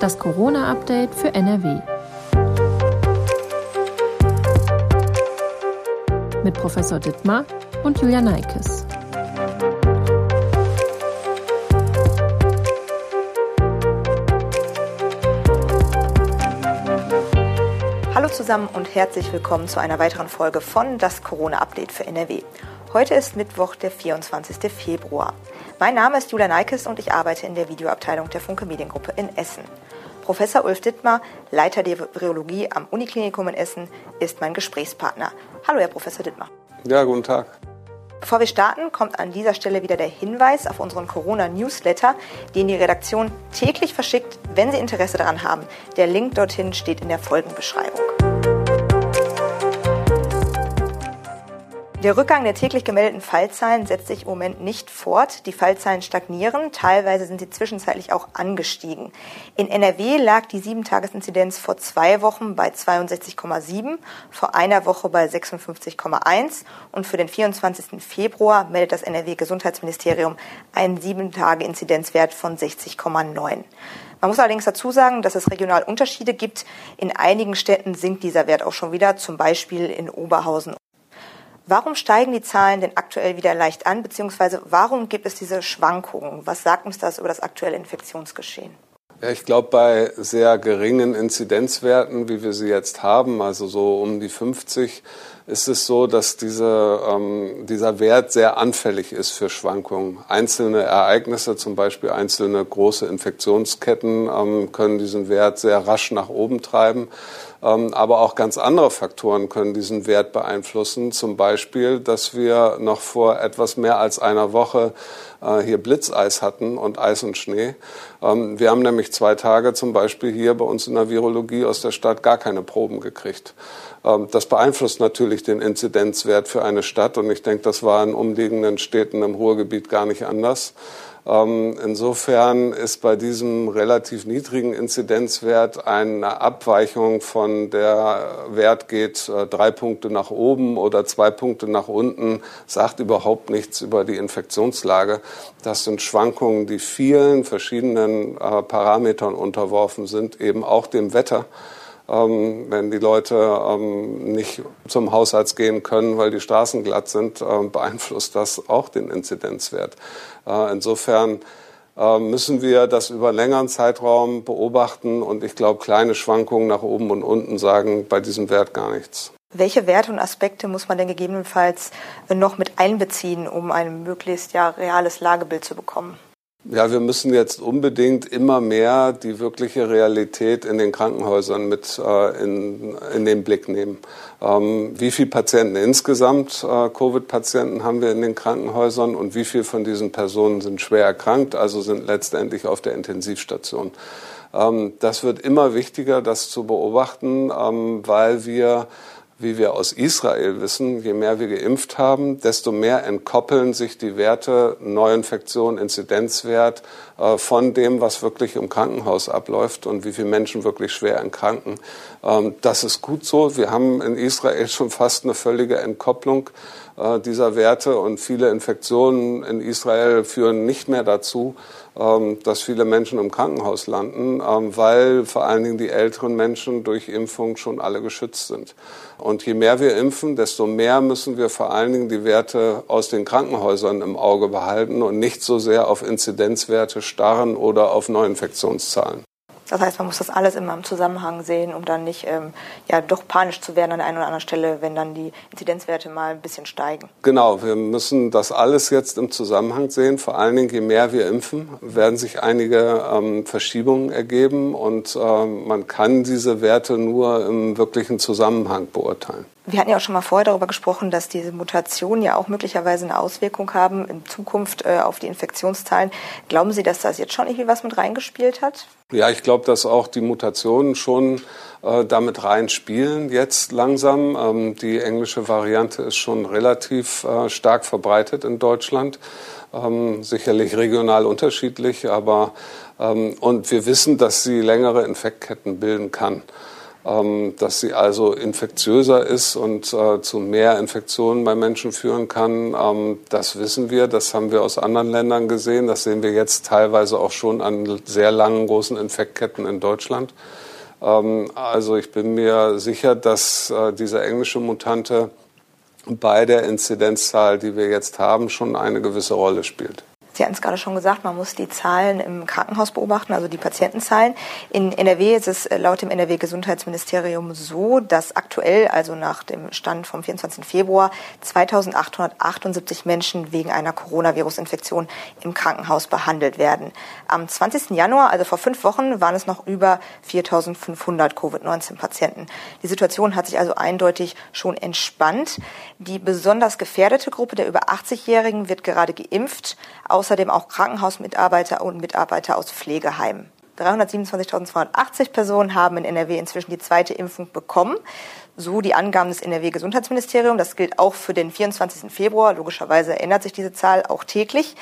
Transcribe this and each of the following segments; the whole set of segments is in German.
Das Corona-Update für NRW. Mit Professor Dittmar und Julia Neikes. Hallo zusammen und herzlich willkommen zu einer weiteren Folge von Das Corona-Update für NRW. Heute ist Mittwoch, der 24. Februar. Mein Name ist Julia Neikes und ich arbeite in der Videoabteilung der Funke Mediengruppe in Essen. Professor Ulf Dittmar, Leiter der Virologie am Uniklinikum in Essen, ist mein Gesprächspartner. Hallo, Herr Professor Dittmar. Ja, guten Tag. Bevor wir starten, kommt an dieser Stelle wieder der Hinweis auf unseren Corona-Newsletter, den die Redaktion täglich verschickt, wenn Sie Interesse daran haben. Der Link dorthin steht in der Folgenbeschreibung. Der Rückgang der täglich gemeldeten Fallzahlen setzt sich im Moment nicht fort. Die Fallzahlen stagnieren. Teilweise sind sie zwischenzeitlich auch angestiegen. In NRW lag die 7-Tages-Inzidenz vor zwei Wochen bei 62,7, vor einer Woche bei 56,1 und für den 24. Februar meldet das NRW-Gesundheitsministerium einen 7-Tage-Inzidenzwert von 60,9. Man muss allerdings dazu sagen, dass es regional Unterschiede gibt. In einigen Städten sinkt dieser Wert auch schon wieder, zum Beispiel in Oberhausen Warum steigen die Zahlen denn aktuell wieder leicht an, beziehungsweise warum gibt es diese Schwankungen? Was sagt uns das über das aktuelle Infektionsgeschehen? Ja, ich glaube, bei sehr geringen Inzidenzwerten, wie wir sie jetzt haben, also so um die 50, ist es so, dass diese, ähm, dieser Wert sehr anfällig ist für Schwankungen. Einzelne Ereignisse, zum Beispiel einzelne große Infektionsketten, ähm, können diesen Wert sehr rasch nach oben treiben. Ähm, aber auch ganz andere Faktoren können diesen Wert beeinflussen. Zum Beispiel, dass wir noch vor etwas mehr als einer Woche äh, hier Blitzeis hatten und Eis und Schnee. Ähm, wir haben nämlich zwei Tage zum Beispiel hier bei uns in der Virologie aus der Stadt gar keine Proben gekriegt. Ähm, das beeinflusst natürlich den Inzidenzwert für eine Stadt und ich denke, das war in umliegenden Städten im Ruhrgebiet gar nicht anders. Ähm, insofern ist bei diesem relativ niedrigen Inzidenzwert eine Abweichung von der Wert geht äh, drei Punkte nach oben oder zwei Punkte nach unten, sagt überhaupt nichts über die Infektionslage. Das sind Schwankungen, die vielen verschiedenen äh, Parametern unterworfen sind, eben auch dem Wetter. Ähm, wenn die Leute ähm, nicht zum Hausarzt gehen können, weil die Straßen glatt sind, äh, beeinflusst das auch den Inzidenzwert. Äh, insofern äh, müssen wir das über einen längeren Zeitraum beobachten und ich glaube, kleine Schwankungen nach oben und unten sagen bei diesem Wert gar nichts. Welche Werte und Aspekte muss man denn gegebenenfalls noch mit einbeziehen, um ein möglichst ja, reales Lagebild zu bekommen? Ja, wir müssen jetzt unbedingt immer mehr die wirkliche Realität in den Krankenhäusern mit äh, in, in den Blick nehmen. Ähm, wie viele Patienten insgesamt, äh, Covid-Patienten haben wir in den Krankenhäusern und wie viele von diesen Personen sind schwer erkrankt, also sind letztendlich auf der Intensivstation. Ähm, das wird immer wichtiger, das zu beobachten, ähm, weil wir wie wir aus Israel wissen, je mehr wir geimpft haben, desto mehr entkoppeln sich die Werte Neuinfektion, Inzidenzwert äh, von dem, was wirklich im Krankenhaus abläuft und wie viele Menschen wirklich schwer erkranken. Ähm, das ist gut so. Wir haben in Israel schon fast eine völlige Entkopplung äh, dieser Werte und viele Infektionen in Israel führen nicht mehr dazu, dass viele Menschen im Krankenhaus landen, ähm, weil vor allen Dingen die älteren Menschen durch Impfung schon alle geschützt sind. Und je mehr wir impfen, desto mehr müssen wir vor allen Dingen die Werte aus den Krankenhäusern im Auge behalten und nicht so sehr auf Inzidenzwerte starren oder auf Neuinfektionszahlen. Das heißt, man muss das alles immer im Zusammenhang sehen, um dann nicht ähm, ja, doch panisch zu werden an der einen oder anderen Stelle, wenn dann die Inzidenzwerte mal ein bisschen steigen. Genau, wir müssen das alles jetzt im Zusammenhang sehen. Vor allen Dingen, je mehr wir impfen, werden sich einige ähm, Verschiebungen ergeben und ähm, man kann diese Werte nur im wirklichen Zusammenhang beurteilen. Wir hatten ja auch schon mal vorher darüber gesprochen, dass diese Mutationen ja auch möglicherweise eine Auswirkung haben in Zukunft äh, auf die Infektionszahlen. Glauben Sie, dass das jetzt schon irgendwie was mit reingespielt hat? Ja, ich glaube, dass auch die Mutationen schon äh, damit reinspielen jetzt langsam. Ähm, die englische Variante ist schon relativ äh, stark verbreitet in Deutschland. Ähm, sicherlich regional unterschiedlich, aber ähm, und wir wissen, dass sie längere Infektketten bilden kann. Ähm, dass sie also infektiöser ist und äh, zu mehr Infektionen bei Menschen führen kann. Ähm, das wissen wir, das haben wir aus anderen Ländern gesehen. Das sehen wir jetzt teilweise auch schon an sehr langen, großen Infektketten in Deutschland. Ähm, also ich bin mir sicher, dass äh, diese englische Mutante bei der Inzidenzzahl, die wir jetzt haben, schon eine gewisse Rolle spielt. Sie hatten es gerade schon gesagt, man muss die Zahlen im Krankenhaus beobachten, also die Patientenzahlen. In NRW ist es äh, laut dem NRW-Gesundheitsministerium so, dass aktuell, also nach dem Stand vom 24. Februar, 2878 Menschen wegen einer Coronavirus-Infektion im Krankenhaus behandelt werden. Am 20. Januar, also vor fünf Wochen, waren es noch über 4500 Covid-19-Patienten. Die Situation hat sich also eindeutig schon entspannt. Die besonders gefährdete Gruppe der über 80-Jährigen wird gerade geimpft außerdem auch Krankenhausmitarbeiter und Mitarbeiter aus Pflegeheimen. 327.280 Personen haben in NRW inzwischen die zweite Impfung bekommen. So die Angaben des NRW-Gesundheitsministeriums. Das gilt auch für den 24. Februar. Logischerweise ändert sich diese Zahl auch täglich.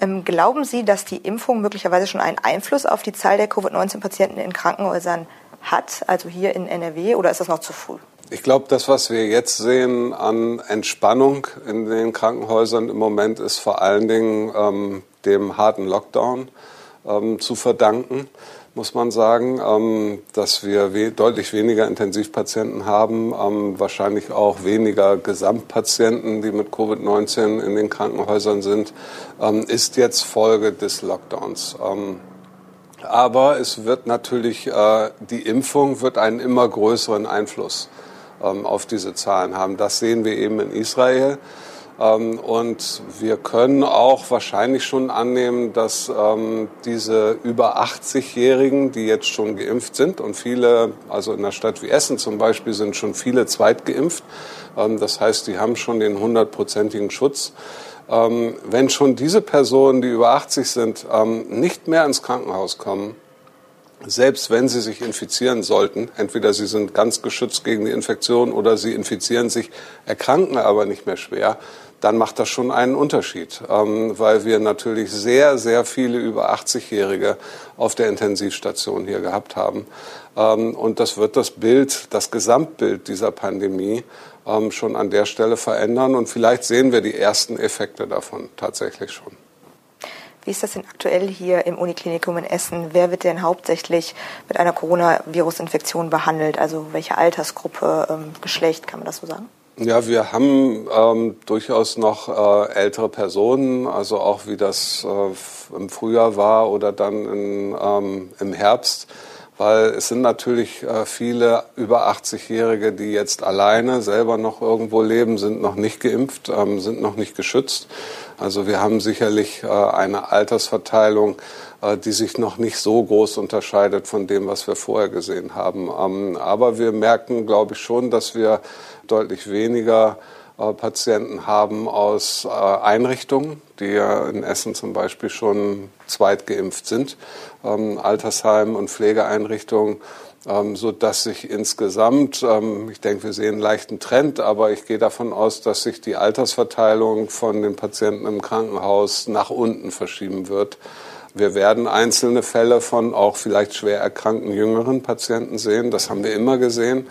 Ähm, glauben Sie, dass die Impfung möglicherweise schon einen Einfluss auf die Zahl der Covid-19-Patienten in Krankenhäusern hat, also hier in NRW, oder ist das noch zu früh? Ich glaube, das, was wir jetzt sehen an Entspannung in den Krankenhäusern im Moment, ist vor allen Dingen ähm, dem harten Lockdown ähm, zu verdanken, muss man sagen, ähm, dass wir we deutlich weniger Intensivpatienten haben, ähm, wahrscheinlich auch weniger Gesamtpatienten, die mit Covid-19 in den Krankenhäusern sind, ähm, ist jetzt Folge des Lockdowns. Ähm, aber es wird natürlich, äh, die Impfung wird einen immer größeren Einfluss auf diese Zahlen haben. Das sehen wir eben in Israel. Ähm, und wir können auch wahrscheinlich schon annehmen, dass ähm, diese über 80-Jährigen, die jetzt schon geimpft sind und viele, also in einer Stadt wie Essen zum Beispiel, sind schon viele zweitgeimpft. das heißt, die haben schon den hundertprozentigen Schutz. wenn schon diese Personen, die über 80 sind, nicht mehr ins Krankenhaus kommen, selbst wenn sie sich infizieren sollten, entweder sie sind ganz geschützt gegen die Infektion oder sie infizieren sich, erkranken aber nicht mehr schwer, dann macht das schon einen Unterschied, ähm, weil wir natürlich sehr, sehr viele über 80-Jährige auf der Intensivstation hier gehabt haben. Ähm, und das wird das Bild, das Gesamtbild dieser Pandemie ähm, schon an der Stelle verändern. Und vielleicht sehen wir die ersten Effekte davon tatsächlich schon. Wie ist das denn aktuell hier im Uniklinikum in Essen? Wer wird denn hauptsächlich mit einer Coronavirus-Infektion behandelt? Also welche Altersgruppe, ähm, Geschlecht, kann man das so sagen? Ja, wir haben ähm, durchaus noch äh, ältere Personen, also auch wie das äh, im Frühjahr war oder dann in, ähm, im Herbst weil es sind natürlich äh, viele über 80-Jährige, die jetzt alleine selber noch irgendwo leben, sind noch nicht geimpft, ähm, sind noch nicht geschützt. Also wir haben sicherlich äh, eine Altersverteilung, äh, die sich noch nicht so groß unterscheidet von dem, was wir vorher gesehen haben. Ähm, aber wir merken, glaube ich, schon, dass wir deutlich weniger Patienten haben aus äh, Einrichtungen, die ja in Essen zum Beispiel schon zweitgeimpft sind, ähm, Altersheim und Pflegeeinrichtungen, ähm, so dass sich insgesamt, ähm, ich denke, wir sehen einen leichten Trend, aber ich gehe davon aus, dass sich die Altersverteilung von den Patienten im Krankenhaus nach unten verschieben wird. Wir werden einzelne Fälle von auch vielleicht schwer erkrankten jüngeren Patienten sehen. Das haben wir immer gesehen.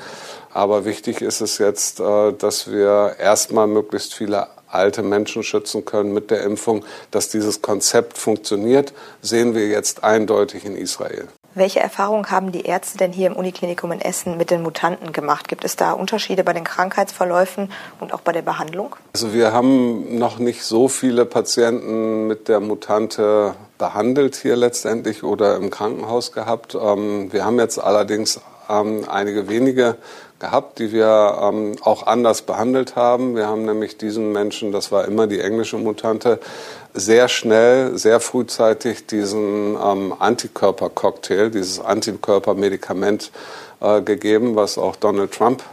Aber wichtig ist es jetzt, äh, dass wir erstmal möglichst viele alte Menschen schützen können mit der Impfung. Dass dieses Konzept funktioniert, sehen wir jetzt eindeutig in Israel. Welche Erfahrungen haben die Ärzte denn hier im Uniklinikum in Essen mit den Mutanten gemacht? Gibt es da Unterschiede bei den Krankheitsverläufen und auch bei der Behandlung? Also wir haben noch nicht so viele Patienten mit der Mutante behandelt hier letztendlich oder im Krankenhaus gehabt. Ähm, wir haben jetzt allerdings ähm, einige wenige gehabt, die wir ähm, auch anders behandelt haben. Wir haben nämlich diesen Menschen, das war immer die englische Mutante, sehr schnell, sehr frühzeitig diesen ähm, Antikörpercocktail, dieses Antikörpermedikament äh, gegeben, was auch Donald Trump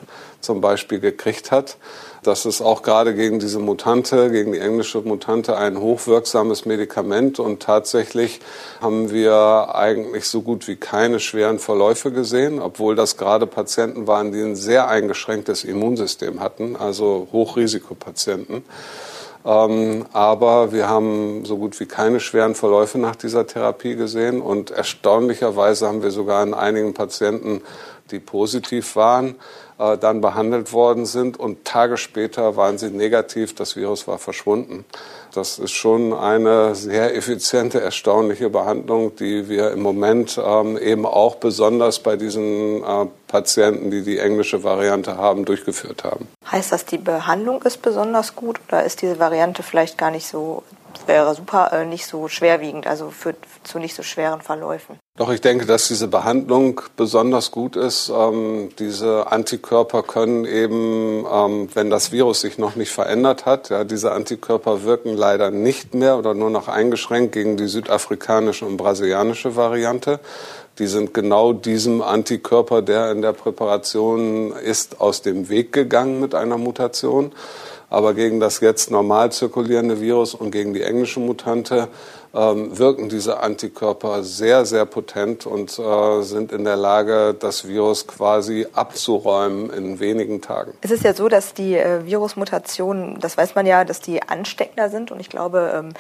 zum Beispiel gekriegt hat. Das ist auch gerade gegen diese Mutante, gegen die englische Mutante ein hochwirksames Medikament und tatsächlich haben wir eigentlich so gut wie keine schweren Verläufe gesehen, obwohl das gerade Patienten waren, die ein sehr eingeschränktes Immunsystem hatten, also Hochrisikopatienten. Ähm, aber wir haben so gut wie keine schweren Verläufe nach dieser Therapie gesehen und erstaunlicherweise haben wir sogar in einigen Patienten die positiv waren, äh, dann behandelt worden sind und Tage später waren sie negativ, das Virus war verschwunden. Das ist schon eine sehr effiziente, erstaunliche Behandlung, die wir im Moment ähm, eben auch besonders bei diesen äh, Patienten, die die englische Variante haben, durchgeführt haben. Heißt das, die Behandlung ist besonders gut oder ist diese Variante vielleicht gar nicht so wäre super, äh, nicht so schwerwiegend, also führt zu nicht so schweren Verläufen. Doch ich denke, dass diese Behandlung besonders gut ist. Ähm, diese Antikörper können eben, ähm, wenn das Virus sich noch nicht verändert hat, ja, diese Antikörper wirken leider nicht mehr oder nur noch eingeschränkt gegen die südafrikanische und brasilianische Variante. Die sind genau diesem Antikörper, der in der Präparation ist, aus dem Weg gegangen mit einer Mutation. Aber gegen das jetzt normal zirkulierende Virus und gegen die englische Mutante ähm, wirken diese Antikörper sehr, sehr potent und äh, sind in der Lage, das Virus quasi abzuräumen in wenigen Tagen. Es ist ja so, dass die äh, Virusmutationen, das weiß man ja, dass die ansteckender sind und ich glaube, ähm,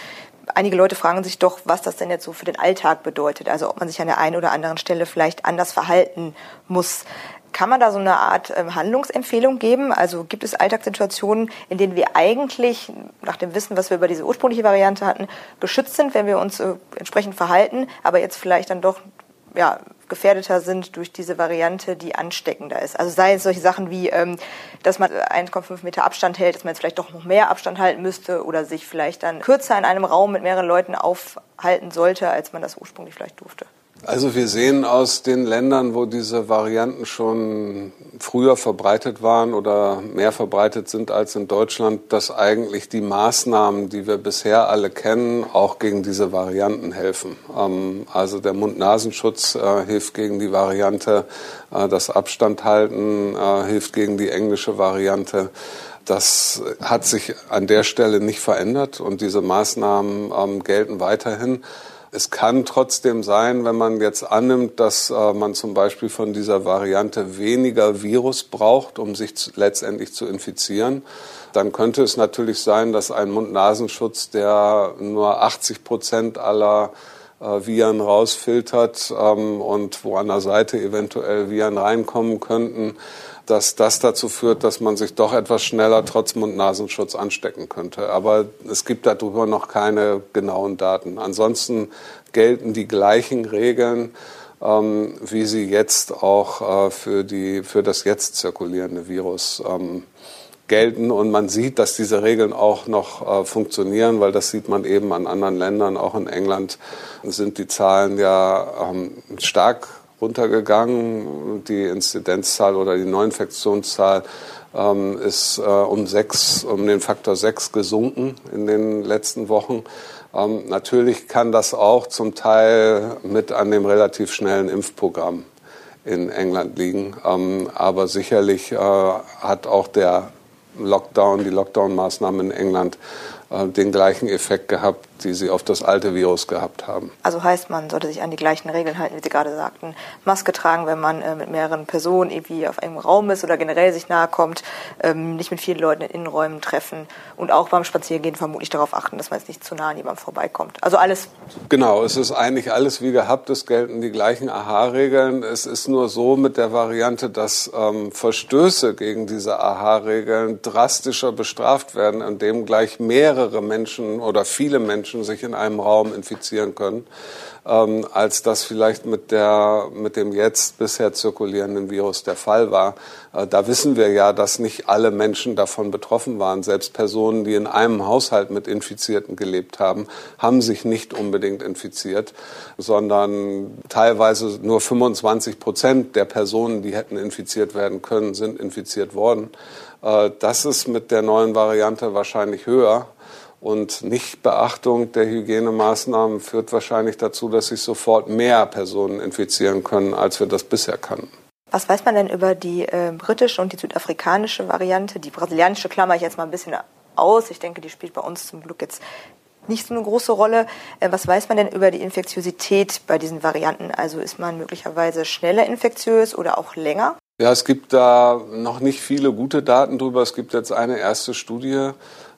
einige Leute fragen sich doch, was das denn jetzt so für den Alltag bedeutet. Also ob man sich an der einen oder anderen Stelle vielleicht anders verhalten muss. Kann man da so eine Art ähm, Handlungsempfehlung geben? Also gibt es Alltagssituationen, in denen wir eigentlich, nach dem Wissen, was wir über diese ursprüngliche Variante hatten, geschützt sind, wenn wir uns äh, entsprechend verhalten, aber jetzt vielleicht dann doch ja, gefährdeter sind durch diese Variante, die ansteckender ist. Also sei es solche Sachen wie, ähm, dass man 1,5 Meter Abstand hält, dass man jetzt vielleicht doch noch mehr Abstand halten müsste oder sich vielleicht dann kürzer in einem Raum mit mehreren Leuten aufhalten sollte, als man das ursprünglich vielleicht durfte. Also wir sehen aus den Ländern, wo diese Varianten schon früher verbreitet waren oder mehr verbreitet sind als in Deutschland, dass eigentlich die Maßnahmen, die wir bisher alle kennen, auch gegen diese Varianten helfen. Ähm, also der Mund-Nasenschutz äh, hilft gegen die Variante, äh, das Abstand halten äh, hilft gegen die englische Variante. Das hat sich an der Stelle nicht verändert und diese Maßnahmen ähm, gelten weiterhin. Es kann trotzdem sein, wenn man jetzt annimmt, dass äh, man zum Beispiel von dieser Variante weniger Virus braucht, um sich zu, letztendlich zu infizieren, dann könnte es natürlich sein, dass ein Mund-Nasenschutz, der nur 80 Prozent aller äh, Viren rausfiltert ähm, und wo an der Seite eventuell Viren reinkommen könnten, dass das dazu führt, dass man sich doch etwas schneller trotz Mund-Nasenschutz anstecken könnte. Aber es gibt darüber noch keine genauen Daten. Ansonsten gelten die gleichen Regeln, ähm, wie sie jetzt auch äh, für, die, für das jetzt zirkulierende Virus ähm, gelten. Und man sieht, dass diese Regeln auch noch äh, funktionieren, weil das sieht man eben an anderen Ländern. Auch in England sind die Zahlen ja ähm, stark runtergegangen. Die Inzidenzzahl oder die Neuinfektionszahl ähm, ist äh, um sechs, um den Faktor sechs gesunken in den letzten Wochen. Ähm, natürlich kann das auch zum Teil mit an dem relativ schnellen Impfprogramm in England liegen. Ähm, aber sicherlich äh, hat auch der Lockdown, die Lockdown-Maßnahmen in England äh, den gleichen Effekt gehabt, die sie auf das alte Virus gehabt haben. Also heißt, man sollte sich an die gleichen Regeln halten, wie Sie gerade sagten. Maske tragen, wenn man äh, mit mehreren Personen irgendwie auf einem Raum ist oder generell sich nahe kommt, ähm, nicht mit vielen Leuten in Innenräumen treffen und auch beim Spaziergehen vermutlich darauf achten, dass man jetzt nicht zu nah an jemandem vorbeikommt. Also alles. Genau, es ist eigentlich alles wie gehabt. Es gelten die gleichen AHA-Regeln. Es ist nur so mit der Variante, dass ähm, Verstöße gegen diese AHA-Regeln drastischer bestraft werden, indem gleich mehrere Menschen oder viele Menschen Menschen sich in einem Raum infizieren können, ähm, als das vielleicht mit, der, mit dem jetzt bisher zirkulierenden Virus der Fall war. Äh, da wissen wir ja, dass nicht alle Menschen davon betroffen waren. Selbst Personen, die in einem Haushalt mit Infizierten gelebt haben, haben sich nicht unbedingt infiziert, sondern teilweise nur 25 Prozent der Personen, die hätten infiziert werden können, sind infiziert worden. Äh, das ist mit der neuen Variante wahrscheinlich höher. Und Nichtbeachtung der Hygienemaßnahmen führt wahrscheinlich dazu, dass sich sofort mehr Personen infizieren können, als wir das bisher kannten. Was weiß man denn über die äh, britische und die südafrikanische Variante? Die brasilianische klammer ich jetzt mal ein bisschen aus. Ich denke, die spielt bei uns zum Glück jetzt nicht so eine große Rolle. Äh, was weiß man denn über die Infektiosität bei diesen Varianten? Also ist man möglicherweise schneller infektiös oder auch länger? Ja, es gibt da noch nicht viele gute Daten drüber. Es gibt jetzt eine erste Studie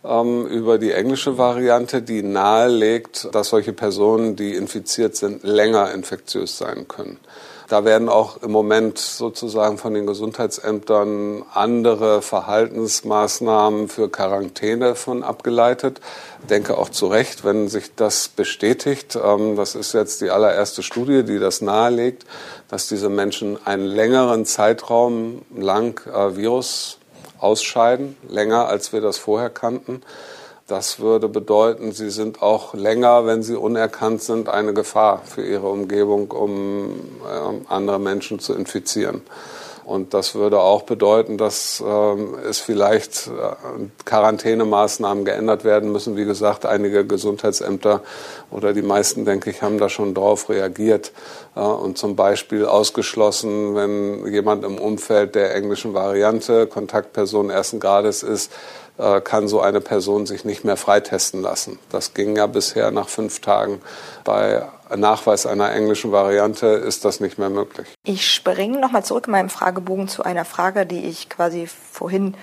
ähm, über die englische Variante, die nahelegt, dass solche Personen, die infiziert sind, länger infektiös sein können. Da werden auch im Moment sozusagen von den Gesundheitsämtern andere Verhaltensmaßnahmen für Quarantäne von abgeleitet. Ich denke auch zu Recht, wenn sich das bestätigt. Ähm, das ist jetzt die allererste Studie, die das nahelegt, dass diese Menschen einen längeren Zeitraum lang äh, Virus ausscheiden, länger als wir das vorher kannten. Das würde bedeuten, sie sind auch länger, wenn sie unerkannt sind, eine Gefahr für ihre Umgebung, um äh, andere Menschen zu infizieren. Und das würde auch bedeuten, dass ähm, es vielleicht äh, Quarantänemaßnahmen geändert werden müssen. Wie gesagt, einige Gesundheitsämter oder die meisten, denke ich, haben da schon drauf reagiert äh, und zum Beispiel ausgeschlossen, wenn jemand im Umfeld der englischen Variante Kontaktperson ersten Grades ist, äh, kann so eine Person sich nicht mehr freitesten lassen. Das ging ja bisher nach fünf Tagen. Bei Nachweis einer englischen Variante ist das nicht mehr möglich. Ich springe nochmal zurück in meinem Fragebogen zu einer Frage, die ich quasi vorhin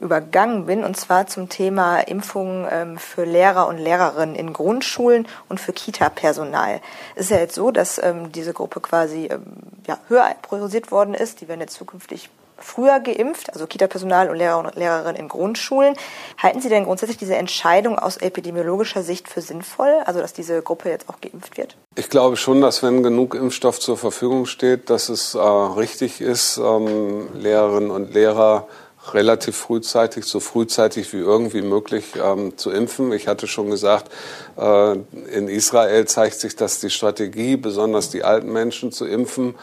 übergangen bin, und zwar zum Thema Impfungen ähm, für Lehrer und Lehrerinnen in Grundschulen und für Kita-Personal. Es ist ja jetzt so, dass ähm, diese Gruppe quasi ähm, ja, höher priorisiert worden ist. Die werden jetzt zukünftig früher geimpft, also Kita-Personal und Lehrer und Lehrerinnen in Grundschulen. Halten Sie denn grundsätzlich diese Entscheidung aus epidemiologischer Sicht für sinnvoll, also dass diese Gruppe jetzt auch geimpft wird? Ich glaube schon, dass wenn genug Impfstoff zur Verfügung steht, dass es äh, richtig ist, ähm, Lehrerinnen und Lehrer relativ frühzeitig, so frühzeitig wie irgendwie möglich ähm, zu impfen. Ich hatte schon gesagt, äh, in Israel zeigt sich, dass die Strategie, besonders die alten Menschen zu impfen,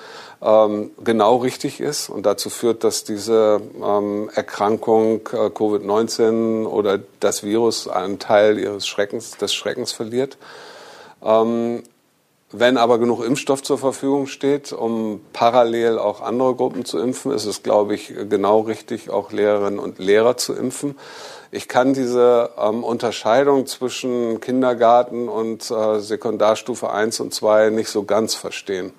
ähm, genau richtig ist und dazu führt, dass diese ähm, Erkrankung äh, Covid-19 oder das Virus einen Teil ihres Schreckens, des Schreckens verliert. Ähm, wenn aber genug Impfstoff zur Verfügung steht, um parallel auch andere Gruppen zu impfen, ist es, glaube ich, genau richtig, auch Lehrerinnen und Lehrer zu impfen. Ich kann diese ähm, Unterscheidung zwischen Kindergarten und äh, Sekundarstufe 1 und 2 nicht so ganz verstehen.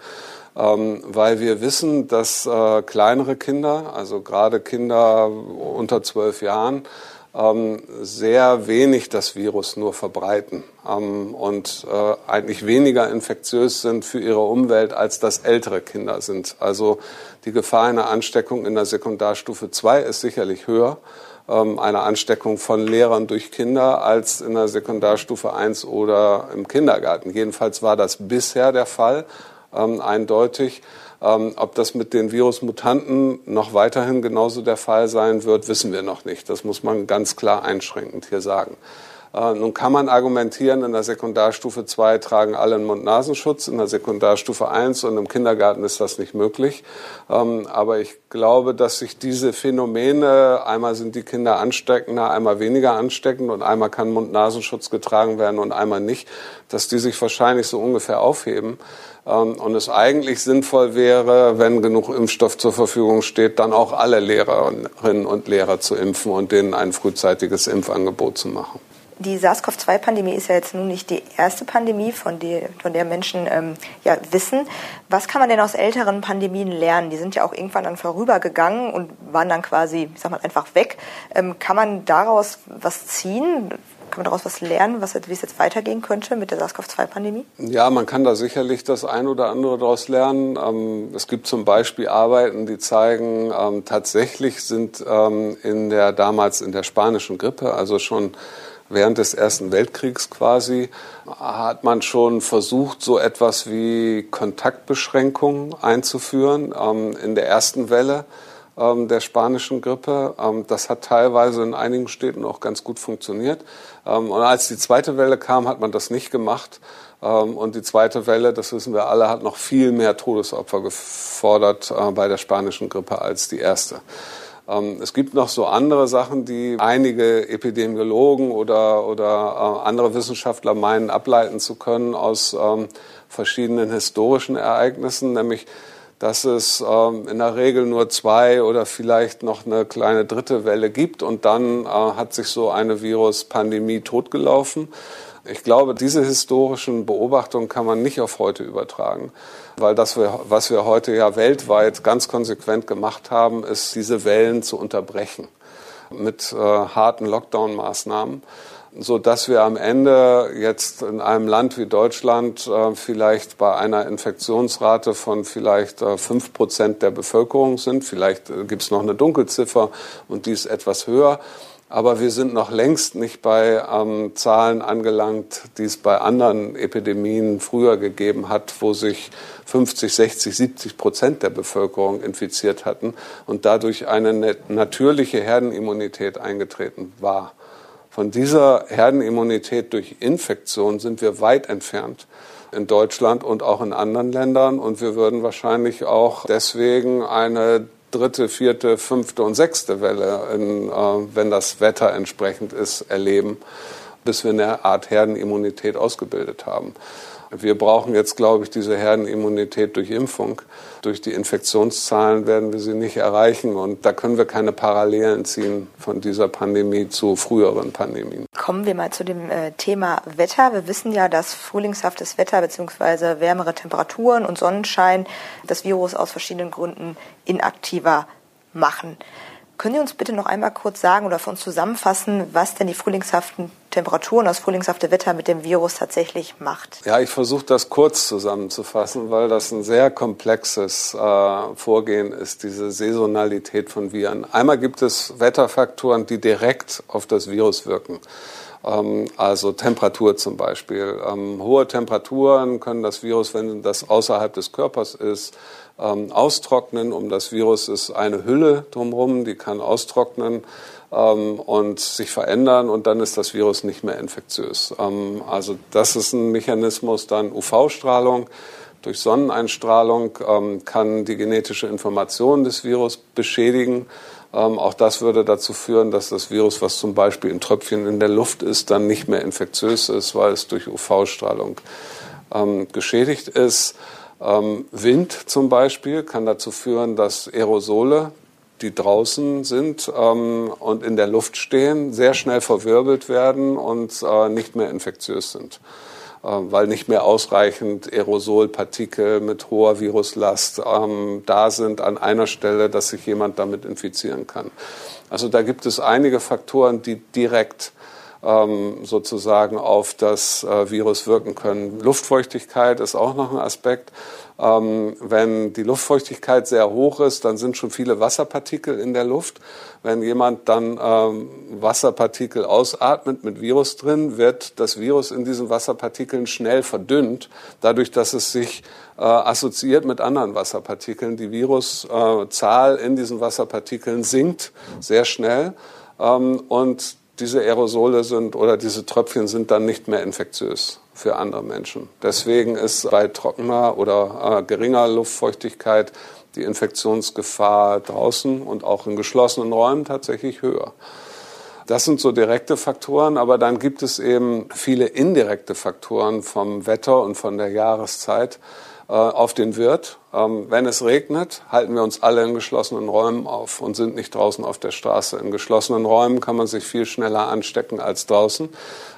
Ähm, weil wir wissen, dass äh, kleinere Kinder, also gerade Kinder unter zwölf Jahren, ähm, sehr wenig das Virus nur verbreiten ähm, und äh, eigentlich weniger infektiös sind für ihre Umwelt, als das ältere Kinder sind. Also die Gefahr einer Ansteckung in der Sekundarstufe 2 ist sicherlich höher, ähm, eine Ansteckung von Lehrern durch Kinder, als in der Sekundarstufe 1 oder im Kindergarten. Jedenfalls war das bisher der Fall, ähm, eindeutig. Ähm, ob das mit den Virusmutanten noch weiterhin genauso der Fall sein wird, wissen wir noch nicht. Das muss man ganz klar einschränkend hier sagen. Äh, nun kann man argumentieren, in der Sekundarstufe 2 tragen alle einen Mund-Nasenschutz, in der Sekundarstufe 1 und im Kindergarten ist das nicht möglich. Ähm, aber ich glaube, dass sich diese Phänomene, einmal sind die Kinder ansteckender, einmal weniger ansteckend und einmal kann Mund-Nasenschutz getragen werden und einmal nicht, dass die sich wahrscheinlich so ungefähr aufheben. Ähm, und es eigentlich sinnvoll wäre, wenn genug Impfstoff zur Verfügung steht, dann auch alle Lehrerinnen und Lehrer zu impfen und denen ein frühzeitiges Impfangebot zu machen. Die SARS-CoV-2-Pandemie ist ja jetzt nun nicht die erste Pandemie, von der, von der Menschen ähm, ja, wissen. Was kann man denn aus älteren Pandemien lernen? Die sind ja auch irgendwann dann vorübergegangen und waren dann quasi, ich sag mal, einfach weg. Ähm, kann man daraus was ziehen? Kann man daraus was lernen, was, wie es jetzt weitergehen könnte mit der SARS-CoV-2-Pandemie? Ja, man kann da sicherlich das ein oder andere daraus lernen. Ähm, es gibt zum Beispiel Arbeiten, die zeigen, ähm, tatsächlich sind ähm, in der damals in der spanischen Grippe, also schon während des Ersten Weltkriegs quasi, hat man schon versucht, so etwas wie Kontaktbeschränkungen einzuführen ähm, in der ersten Welle ähm, der spanischen Grippe. Ähm, das hat teilweise in einigen Städten auch ganz gut funktioniert. Ähm, und als die zweite Welle kam, hat man das nicht gemacht. Ähm, und die zweite Welle, das wissen wir alle, hat noch viel mehr Todesopfer gefordert äh, bei der spanischen Grippe als die erste. Ähm, es gibt noch so andere Sachen, die einige Epidemiologen oder, oder äh, andere Wissenschaftler meinen, ableiten zu können aus ähm, verschiedenen historischen Ereignissen, nämlich dass es ähm, in der Regel nur zwei oder vielleicht noch eine kleine dritte Welle gibt und dann äh, hat sich so eine Viruspandemie totgelaufen. Ich glaube, diese historischen Beobachtungen kann man nicht auf heute übertragen, weil das, was wir heute ja weltweit ganz konsequent gemacht haben, ist, diese Wellen zu unterbrechen mit äh, harten Lockdown-Maßnahmen. so dass wir am Ende jetzt in einem Land wie Deutschland äh, vielleicht bei einer Infektionsrate von vielleicht äh, fünf Prozent der Bevölkerung sind. Vielleicht äh, gibt es noch eine Dunkelziffer und die ist etwas höher. Aber wir sind noch längst nicht bei ähm, Zahlen angelangt, die es bei anderen Epidemien früher gegeben hat, wo sich 50, 60, 70 Prozent der Bevölkerung infiziert hatten und dadurch eine natürliche Herdenimmunität eingetreten war. Von dieser Herdenimmunität durch Infektion sind wir weit entfernt in Deutschland und auch in anderen Ländern. Und wir würden wahrscheinlich auch deswegen eine dritte, vierte, fünfte und sechste Welle, in, äh, wenn das Wetter entsprechend ist, erleben, bis wir eine Art Herdenimmunität ausgebildet haben. Wir brauchen jetzt, glaube ich, diese Herdenimmunität durch Impfung. Durch die Infektionszahlen werden wir sie nicht erreichen. Und da können wir keine Parallelen ziehen von dieser Pandemie zu früheren Pandemien. Kommen wir mal zu dem äh, Thema Wetter. Wir wissen ja, dass frühlingshaftes Wetter bzw. wärmere Temperaturen und Sonnenschein das Virus aus verschiedenen Gründen inaktiver machen. Können Sie uns bitte noch einmal kurz sagen oder für uns zusammenfassen, was denn die frühlingshaften Temperaturen, das frühlingshafte Wetter mit dem Virus tatsächlich macht? Ja, ich versuche das kurz zusammenzufassen, weil das ein sehr komplexes äh, Vorgehen ist, diese Saisonalität von Viren. Einmal gibt es Wetterfaktoren, die direkt auf das Virus wirken ähm, also Temperatur zum Beispiel. Ähm, hohe Temperaturen können das Virus, wenn das außerhalb des Körpers ist, ähm, austrocknen. Um das Virus ist eine Hülle drumherum, die kann austrocknen ähm, und sich verändern und dann ist das Virus nicht mehr infektiös. Ähm, also das ist ein Mechanismus. Dann UV-Strahlung. Durch Sonneneinstrahlung ähm, kann die genetische Information des Virus beschädigen. Ähm, auch das würde dazu führen, dass das Virus, was zum Beispiel in Tröpfchen in der Luft ist, dann nicht mehr infektiös ist, weil es durch UV-Strahlung ähm, geschädigt ist. Ähm, Wind zum Beispiel kann dazu führen, dass Aerosole, die draußen sind ähm, und in der Luft stehen, sehr schnell verwirbelt werden und äh, nicht mehr infektiös sind, äh, weil nicht mehr ausreichend Aerosolpartikel mit hoher Viruslast ähm, da sind an einer Stelle, dass sich jemand damit infizieren kann. Also da gibt es einige Faktoren, die direkt ähm, sozusagen auf das äh, Virus wirken können. Luftfeuchtigkeit ist auch noch ein Aspekt. Ähm, wenn die Luftfeuchtigkeit sehr hoch ist, dann sind schon viele Wasserpartikel in der Luft. Wenn jemand dann ähm, Wasserpartikel ausatmet mit Virus drin, wird das Virus in diesen Wasserpartikeln schnell verdünnt, dadurch, dass es sich äh, assoziiert mit anderen Wasserpartikeln. Die Viruszahl in diesen Wasserpartikeln sinkt sehr schnell ähm, und diese Aerosole sind oder diese Tröpfchen sind dann nicht mehr infektiös für andere Menschen. Deswegen ist bei trockener oder äh, geringer Luftfeuchtigkeit die Infektionsgefahr draußen und auch in geschlossenen Räumen tatsächlich höher. Das sind so direkte Faktoren, aber dann gibt es eben viele indirekte Faktoren vom Wetter und von der Jahreszeit auf den Wirt. Ähm, wenn es regnet, halten wir uns alle in geschlossenen Räumen auf und sind nicht draußen auf der Straße. In geschlossenen Räumen kann man sich viel schneller anstecken als draußen.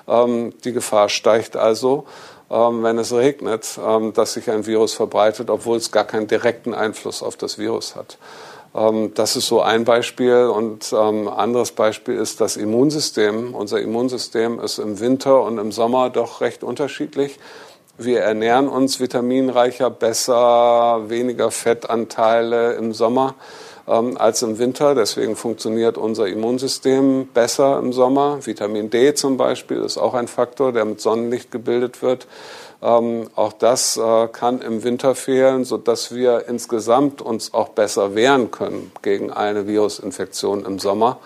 Ähm, die Gefahr steigt also, ähm, wenn es regnet, dass sich ein Virus verbreitet, obwohl es gar keinen direkten Einfluss auf das Virus hat. Das ist so ein Beispiel. Und ein anderes Beispiel ist das Immunsystem. Unser Immunsystem ist im Winter und im Sommer doch recht unterschiedlich. Wir ernähren uns vitaminreicher, besser, weniger Fettanteile im Sommer ähm, als im Winter. Deswegen funktioniert unser Immunsystem besser im Sommer. Vitamin D zum Beispiel ist auch ein Faktor, der mit Sonnenlicht gebildet wird. Ähm, auch das äh, kann im Winter fehlen, sodass wir insgesamt uns auch besser wehren können gegen eine Virusinfektion im Sommer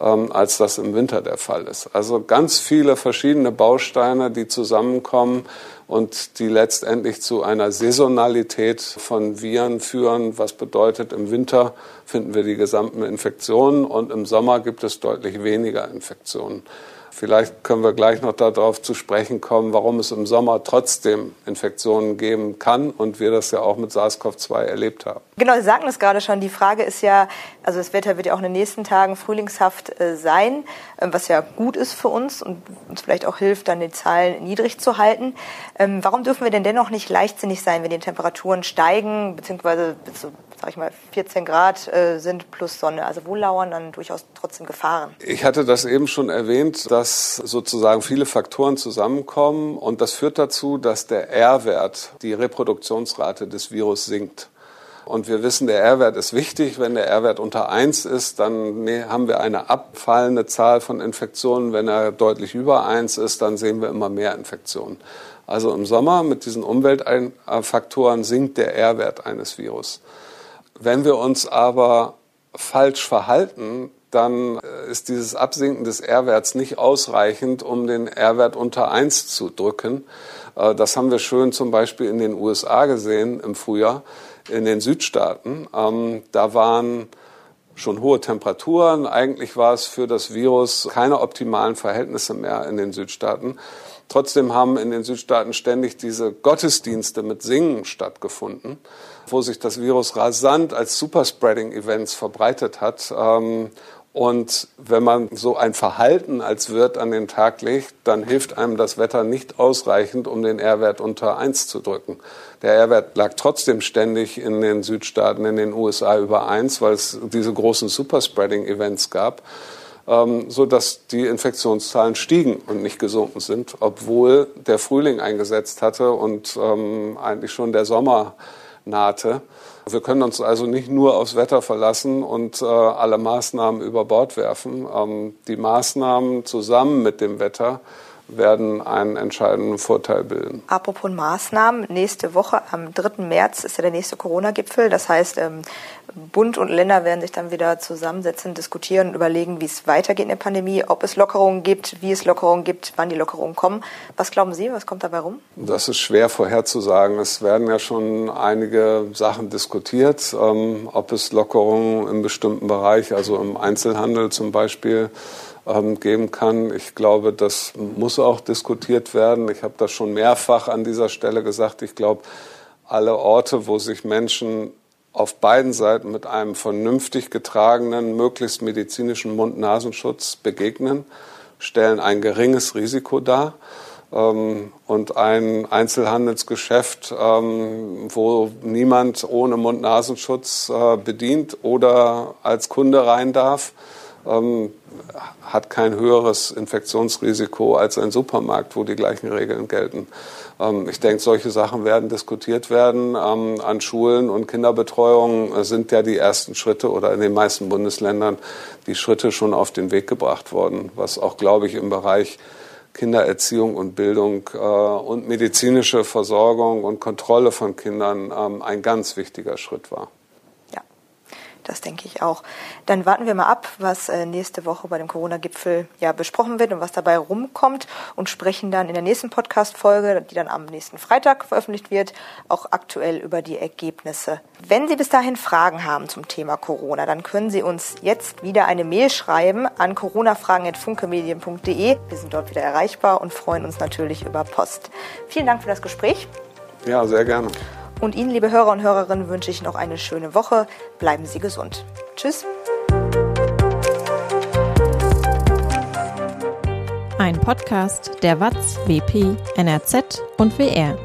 ähm, als das im Winter der Fall ist. Also ganz viele verschiedene Bausteine, die zusammenkommen und die letztendlich zu einer Saisonalität von Viren führen, was bedeutet, im Winter finden wir die gesamten Infektionen und im Sommer gibt es deutlich weniger Infektionen. Vielleicht können wir gleich noch darauf zu sprechen kommen, warum es im Sommer trotzdem Infektionen geben kann und wir das ja auch mit SARS-CoV-2 erlebt haben. Genau, Sie sagten es gerade schon. Die Frage ist ja, also das Wetter wird ja auch in den nächsten Tagen frühlingshaft äh, sein, äh, was ja gut ist für uns und uns vielleicht auch hilft, dann die Zahlen niedrig zu halten. Ähm, warum dürfen wir denn dennoch nicht leichtsinnig sein, wenn die Temperaturen steigen, beziehungsweise sag ich mal, 14 Grad äh, sind plus Sonne. Also wo lauern dann durchaus trotzdem Gefahren? Ich hatte das eben schon erwähnt, dass sozusagen viele Faktoren zusammenkommen und das führt dazu, dass der R-Wert, die Reproduktionsrate des Virus sinkt. Und wir wissen, der R-Wert ist wichtig. Wenn der R-Wert unter 1 ist, dann haben wir eine abfallende Zahl von Infektionen. Wenn er deutlich über 1 ist, dann sehen wir immer mehr Infektionen. Also im Sommer mit diesen Umweltfaktoren sinkt der R-Wert eines Virus. Wenn wir uns aber falsch verhalten, dann äh, ist dieses Absinken des R-Werts nicht ausreichend, um den R-Wert unter 1 zu drücken. Äh, das haben wir schön zum Beispiel in den USA gesehen im Frühjahr, in den Südstaaten. Ähm, da waren schon hohe Temperaturen. Eigentlich war es für das Virus keine optimalen Verhältnisse mehr in den Südstaaten. Trotzdem haben in den Südstaaten ständig diese Gottesdienste mit Singen stattgefunden, wo sich das Virus rasant als Superspreading-Events verbreitet hat. Ähm, und wenn man so ein Verhalten als Wirt an den Tag legt, dann hilft einem das Wetter nicht ausreichend, um den R-Wert unter 1 zu drücken. Der R-Wert lag trotzdem ständig in den Südstaaten, in den USA über 1, weil es diese großen Superspreading-Events gab ähm, so dass die Infektionszahlen stiegen und nicht gesunken sind, obwohl der Frühling eingesetzt hatte und ähm, eigentlich schon der Sommer nahte. Wir können uns also nicht nur aufs Wetter verlassen und äh, alle Maßnahmen über Bord werfen. Ähm, die Maßnahmen zusammen mit dem Wetter werden einen entscheidenden Vorteil bilden. Apropos Maßnahmen, nächste Woche am 3. März ist ja der nächste Corona-Gipfel. Das heißt, ähm, Bund und Länder werden sich dann wieder zusammensetzen, diskutieren und überlegen, wie es weitergeht in der Pandemie, ob es Lockerungen gibt, wie es Lockerungen gibt, wann die Lockerungen kommen. Was glauben Sie, was kommt dabei rum? Das ist schwer vorherzusagen. Es werden ja schon einige Sachen diskutiert, ähm, ob es Lockerungen im bestimmten Bereich, also im Einzelhandel zum Beispiel, ähm, geben kann. Ich glaube, das muss auch diskutiert werden. Ich habe das schon mehrfach an dieser Stelle gesagt. Ich glaube, alle Orte, wo sich Menschen auf beiden Seiten mit einem vernünftig getragenen, möglichst medizinischen Mund-Nasenschutz begegnen, stellen ein geringes Risiko dar. Ähm, und ein Einzelhandelsgeschäft, ähm, wo niemand ohne Mund-Nasenschutz äh, bedient oder als Kunde rein darf, ähm, hat kein höheres Infektionsrisiko als ein Supermarkt, wo die gleichen Regeln gelten. Ähm, ich denke, solche Sachen werden diskutiert werden. Ähm, an Schulen und Kinderbetreuung sind ja die ersten Schritte oder in den meisten Bundesländern die Schritte schon auf den Weg gebracht worden, was auch, glaube ich, im Bereich Kindererziehung und Bildung äh, und medizinische Versorgung und Kontrolle von Kindern ähm, ein ganz wichtiger Schritt war. Das denke ich auch. Dann warten wir mal ab, was äh, nächste Woche bei dem Corona-Gipfel ja besprochen wird und was dabei rumkommt und sprechen dann in der nächsten Podcast-Folge, die dann am nächsten Freitag veröffentlicht wird, auch aktuell über die Ergebnisse. Wenn Sie bis dahin Fragen haben zum Thema Corona, dann können Sie uns jetzt wieder eine Mail schreiben an coronafragen.funkemedien.de. Wir sind dort wieder erreichbar und freuen uns natürlich über Post. Vielen Dank für das Gespräch. Ja, sehr gerne. Und Ihnen, liebe Hörer und Hörerinnen, wünsche ich noch eine schöne Woche. Bleiben Sie gesund. Tschüss. Ein Podcast der WAZ, WP, NRZ und WR.